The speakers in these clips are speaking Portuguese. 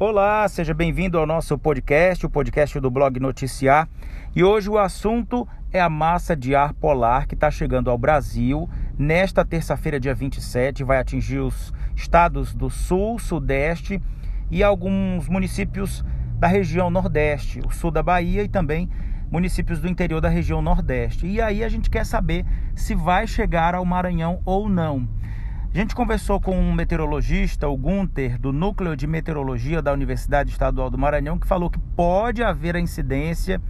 Olá, seja bem-vindo ao nosso podcast, o podcast do blog Noticiar. E hoje o assunto é a massa de ar polar que está chegando ao Brasil nesta terça-feira, dia 27. Vai atingir os estados do Sul, Sudeste e alguns municípios da região Nordeste, o sul da Bahia e também municípios do interior da região Nordeste. E aí a gente quer saber se vai chegar ao Maranhão ou não. A gente conversou com um meteorologista, o Gunter, do Núcleo de Meteorologia da Universidade Estadual do Maranhão, que falou que pode haver a incidência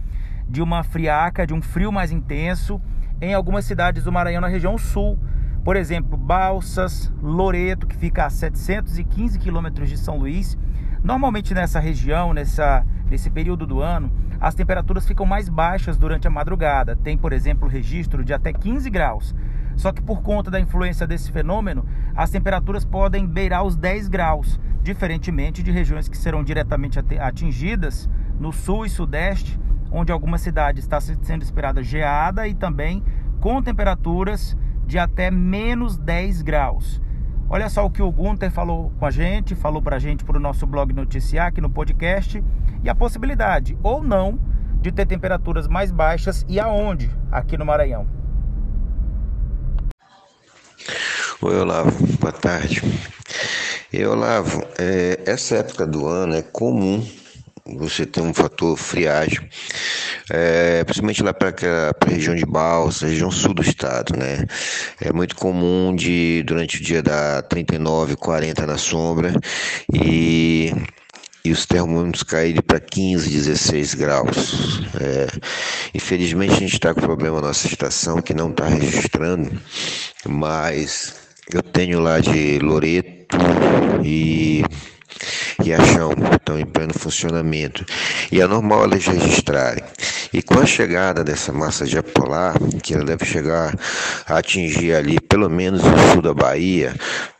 de uma friaca, de um frio mais intenso em algumas cidades do Maranhão na região sul. Por exemplo, Balsas, Loreto, que fica a 715 quilômetros de São Luís. Normalmente nessa região, nessa, nesse período do ano, as temperaturas ficam mais baixas durante a madrugada. Tem, por exemplo, registro de até 15 graus. Só que por conta da influência desse fenômeno, as temperaturas podem beirar os 10 graus, diferentemente de regiões que serão diretamente atingidas no sul e sudeste, onde algumas cidades está sendo esperada geada e também com temperaturas de até menos 10 graus. Olha só o que o Gunter falou com a gente, falou para a gente para o nosso blog Noticiar aqui no podcast e a possibilidade ou não de ter temperaturas mais baixas e aonde aqui no Maranhão. Oi, Olavo, boa tarde. E Olavo, é, essa época do ano é comum você ter um fator friagem, é, principalmente lá para a região de Balsa, região sul do estado, né? É muito comum de durante o dia dar 39, 40 na sombra e e os termômetros caírem para 15, 16 graus. É, infelizmente a gente está com problema na nossa estação que não está registrando, mas eu tenho lá de Loreto e Riachão, estão em pleno funcionamento. E é normal elas registrarem. E com a chegada dessa massa de polar, que ela deve chegar a atingir ali pelo menos o sul da Bahia,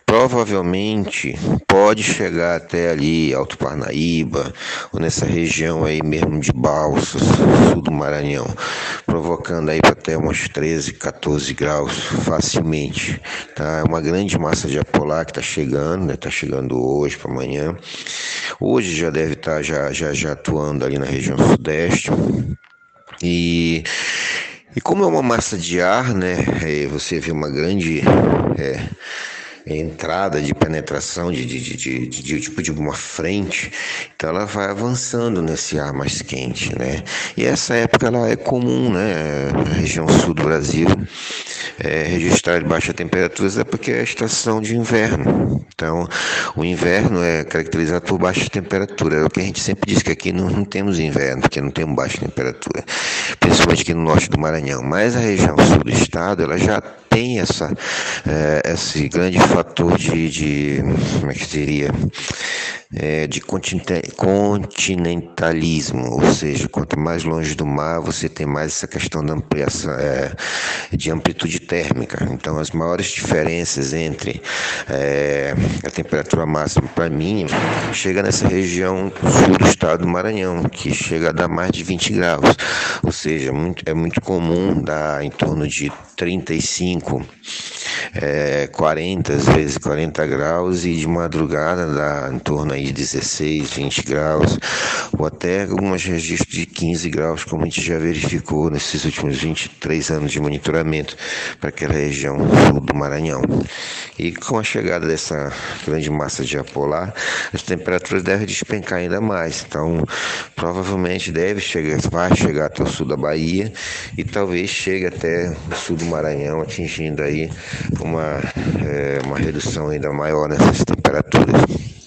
provavelmente pode chegar até ali, Alto Parnaíba, ou nessa região aí mesmo de Balsas, sul do Maranhão, provocando aí para até uns 13, 14 graus facilmente. Tá? É uma grande massa de apolar que está chegando, né? Está chegando hoje para amanhã. Hoje já deve estar tá já, já, já atuando ali na região sudeste. E e como é uma massa de ar, né? Você vê uma grande é, entrada de penetração de, de, de, de, tipo de uma frente, então ela vai avançando nesse ar mais quente, né? E essa época ela é comum, né? Região sul do Brasil, é, registrar baixa temperaturas é porque é a estação de inverno. Então, o inverno é caracterizado por baixa temperatura. É o que a gente sempre diz que aqui não, não temos inverno, porque não temos baixa temperatura, principalmente aqui no norte do Maranhão. Mas a região sul do estado, ela já tem essa, é, esse grande fator de, de como é que seria, é, de continentalismo, ou seja, quanto mais longe do mar, você tem mais essa questão da ampliação, é, de amplitude térmica. Então, as maiores diferenças entre é, a temperatura máxima para mínima chega nessa região sul do estado do Maranhão, que chega a dar mais de 20 graus, ou seja, muito, é muito comum dar em torno de 35 é, 40, às vezes 40 graus e de madrugada dá em torno aí de 16, 20 graus, ou até algumas registros de 15 graus, como a gente já verificou nesses últimos 23 anos de monitoramento para aquela região sul do Maranhão. E com a chegada dessa grande massa de ar polar, as temperaturas devem despencar ainda mais. Então, provavelmente deve chegar, vai chegar até o sul da Bahia e talvez chegue até o sul do Maranhão, atingindo aí uma, é, uma redução ainda maior nessas temperaturas.